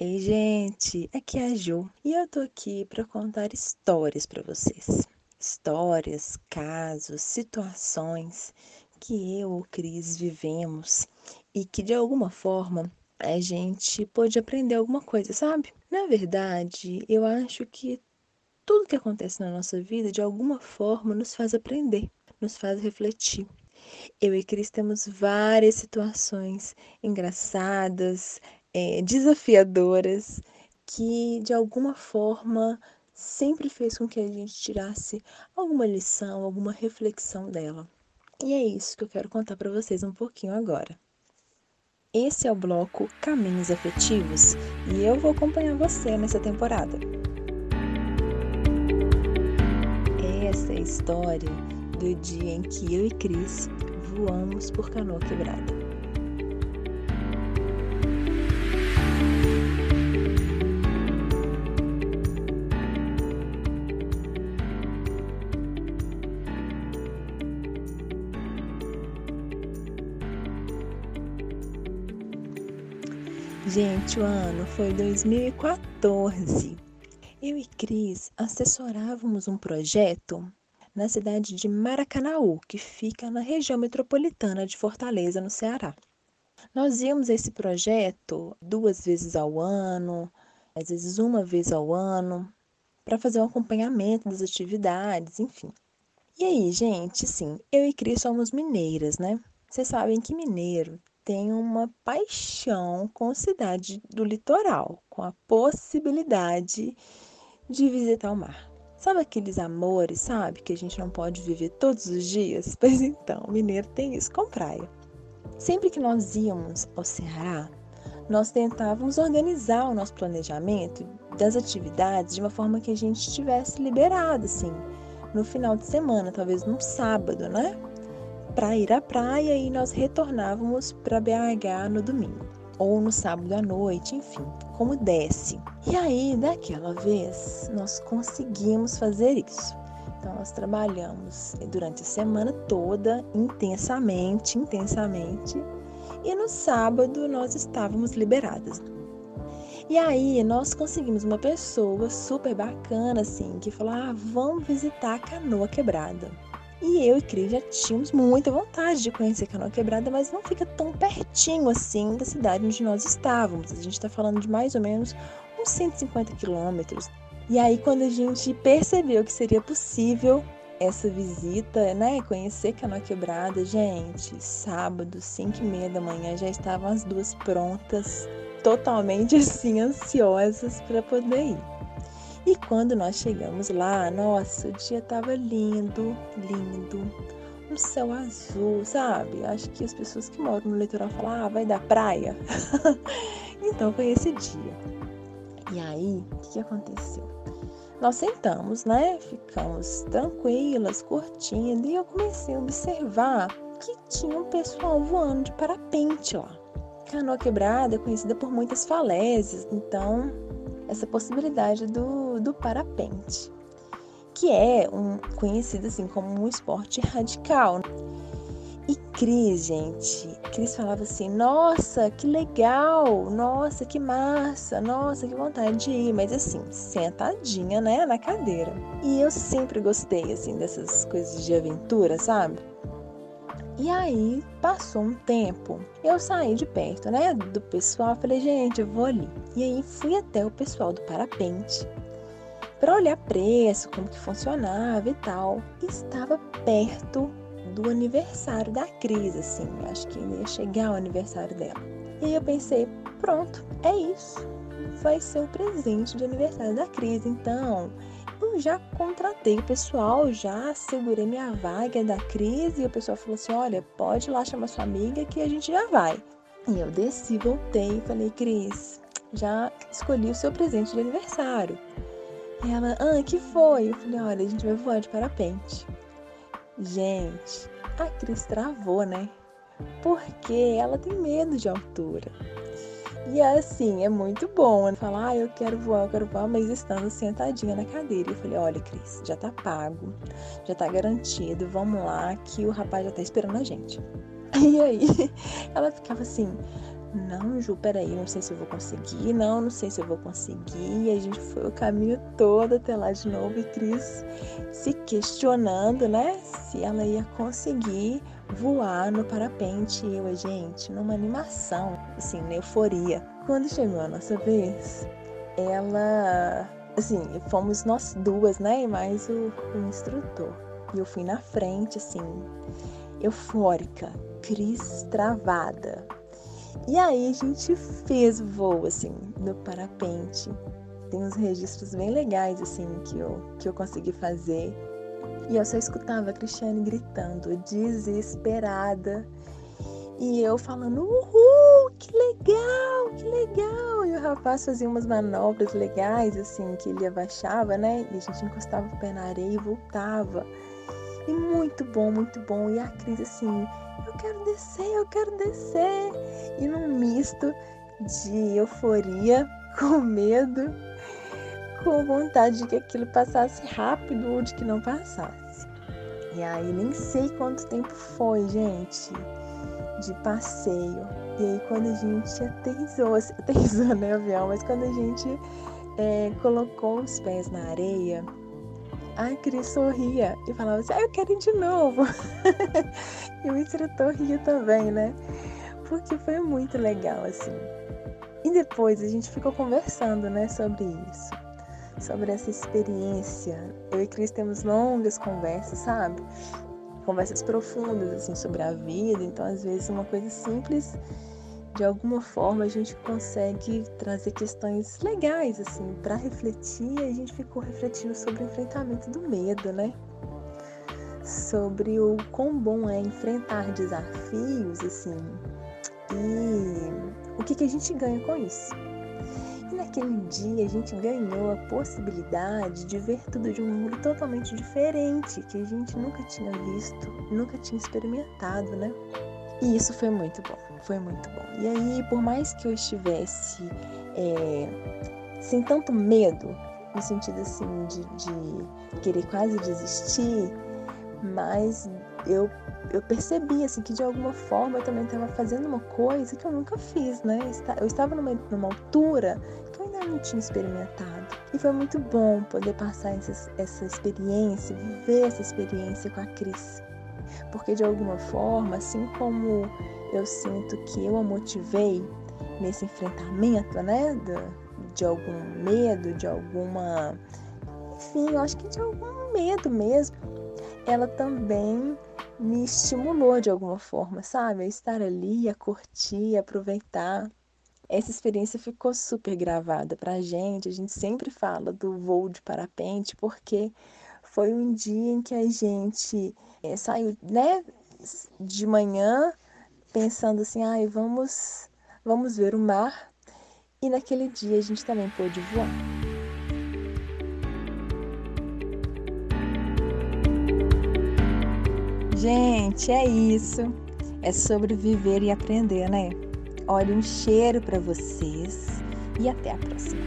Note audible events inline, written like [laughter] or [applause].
Ei, gente, aqui é a Ju e eu tô aqui para contar histórias para vocês. Histórias, casos, situações que eu, o Cris, vivemos e que de alguma forma a gente pôde aprender alguma coisa, sabe? Na verdade, eu acho que tudo que acontece na nossa vida de alguma forma nos faz aprender, nos faz refletir. Eu e Cris temos várias situações engraçadas, é, desafiadoras, que de alguma forma sempre fez com que a gente tirasse alguma lição, alguma reflexão dela. E é isso que eu quero contar para vocês um pouquinho agora. Esse é o bloco Caminhos Afetivos e eu vou acompanhar você nessa temporada. Essa é a história do dia em que eu e Cris voamos por canoa quebrada. Gente, o ano foi 2014. Eu e Cris assessorávamos um projeto na cidade de Maracanaú, que fica na região metropolitana de Fortaleza, no Ceará. Nós íamos a esse projeto duas vezes ao ano, às vezes uma vez ao ano, para fazer um acompanhamento das atividades, enfim. E aí, gente, sim, eu e Cris somos mineiras, né? Vocês sabem que mineiro tem uma paixão com cidade do litoral, com a possibilidade de visitar o mar. Sabe aqueles amores, sabe? Que a gente não pode viver todos os dias? [laughs] Pois então, o mineiro tem isso com praia. Sempre que nós íamos ao Ceará, nós tentávamos organizar o nosso planejamento das atividades de uma forma que a gente estivesse liberado, assim, no final de semana, talvez num sábado, né? Para ir à praia e nós retornávamos para BH no domingo ou no sábado à noite, enfim, como desce. E aí, daquela vez, nós conseguimos fazer isso. Então, nós trabalhamos durante a semana toda, intensamente, intensamente, e no sábado nós estávamos liberadas. E aí, nós conseguimos uma pessoa super bacana, assim, que falou: ah, vamos visitar a canoa quebrada. E eu e Cris já tínhamos muita vontade de conhecer Canoa Quebrada, mas não fica tão pertinho assim da cidade onde nós estávamos. A gente está falando de mais ou menos uns 150 quilômetros. E aí, quando a gente percebeu que seria possível essa visita, né, conhecer Canoa Quebrada, gente, sábado, 5 e meia da manhã, já estavam as duas prontas, totalmente [laughs] assim, ansiosas para poder ir. E quando nós chegamos lá, nossa, o dia estava lindo, lindo. Um céu azul, sabe? Acho que as pessoas que moram no litoral falam, ah, vai dar praia. [laughs] então foi esse dia. E aí, o que, que aconteceu? Nós sentamos, né? Ficamos tranquilas, curtindo, e eu comecei a observar que tinha um pessoal voando de parapente lá. Canoa Quebrada é conhecida por muitas falésias, então essa possibilidade do, do parapente, que é um, conhecido assim como um esporte radical. E Cris, gente, Cris falava assim: nossa, que legal, nossa, que massa, nossa, que vontade de ir, mas assim, sentadinha, né, na cadeira. E eu sempre gostei, assim, dessas coisas de aventura, sabe? E aí passou um tempo, eu saí de perto, né, do pessoal, falei, gente, eu vou ali. E aí fui até o pessoal do parapente para olhar preço, como que funcionava e tal. Estava perto do aniversário da Cris, assim, acho que ia chegar o aniversário dela. E aí eu pensei, pronto, é isso. Vai ser o presente de aniversário da Cris, então eu já contratei o pessoal, já segurei minha vaga da crise e o pessoal falou assim: olha, pode ir lá chamar sua amiga que a gente já vai. E eu desci, voltei e falei: Cris, já escolhi o seu presente de aniversário. E ela, ah, que foi? Eu falei: olha, a gente vai voar de parapente. Gente, a Cris travou, né? Porque ela tem medo de altura. E assim, é muito bom né? falar, ah, eu quero voar, eu quero voar, mas estando sentadinha na cadeira. Eu falei, olha, Cris, já tá pago, já tá garantido, vamos lá, que o rapaz já tá esperando a gente. [laughs] E aí, ela ficava assim, não, Ju, peraí, não sei se eu vou conseguir, não, não sei se eu vou conseguir. E a gente foi o caminho todo até lá de novo e Cris se questionando, né, se ela ia conseguir voar no parapente. E eu, gente, numa animação, assim, na euforia. Quando chegou a nossa vez, ela, assim, fomos nós duas, né, e mais o, o instrutor. E eu fui na frente, assim, eufórica, Cris travada e aí a gente fez voo, assim, no parapente. Tem uns registros bem legais, assim, que eu, que eu consegui fazer. E eu só escutava a Cristiane gritando, desesperada. E eu falando, uhul, que legal, que legal. E o rapaz fazia umas manobras legais, assim, que ele abaixava, né? E a gente encostava o pé na areia e voltava. E muito bom, muito bom. E a Cris, assim, eu quero descer, eu quero descer. E num misto de euforia, [laughs] com medo, com vontade de que aquilo passasse rápido ou de que não passasse. E aí nem sei quanto tempo foi, gente, de passeio. E aí quando a gente aterrissou, [laughs] aterrissou né, avião, mas quando a gente é, colocou os pés na areia, a Cris sorria e falava assim, ah, eu quero ir de novo. [laughs] e o instrutor ria também, né? Porque foi muito legal, assim. E depois a gente ficou conversando, né, sobre isso. Sobre essa experiência. Eu e Cris temos longas conversas, sabe? Conversas profundas, assim, sobre a vida. Então, às vezes, uma coisa simples de alguma forma a gente consegue trazer questões legais assim para refletir. A gente ficou refletindo sobre o enfrentamento do medo, né? Sobre o quão bom é enfrentar desafios assim e o que, que a gente ganha com isso. E naquele dia a gente ganhou a possibilidade de ver tudo de um mundo totalmente diferente, que a gente nunca tinha visto, nunca tinha experimentado, né? E isso foi muito bom, foi muito bom. E aí, por mais que eu estivesse é, sem tanto medo, no sentido assim de, de querer quase desistir, mas eu, eu percebi assim que de alguma forma eu também estava fazendo uma coisa que eu nunca fiz, né? Eu estava numa, numa altura que eu ainda não tinha experimentado. E foi muito bom poder passar essa, essa experiência, viver essa experiência com a Cris porque de alguma forma, assim como eu sinto que eu a motivei nesse enfrentamento, né, de, de algum medo, de alguma, enfim, eu acho que de algum medo mesmo, ela também me estimulou de alguma forma, sabe? A estar ali, a curtir, a aproveitar. Essa experiência ficou super gravada pra gente. A gente sempre fala do voo de parapente porque foi um dia em que a gente é, saiu, né, de manhã pensando assim, ai, vamos, vamos ver o mar. E naquele dia a gente também pôde voar. Gente, é isso. É sobre viver e aprender, né? Olha, um cheiro para vocês e até a próxima.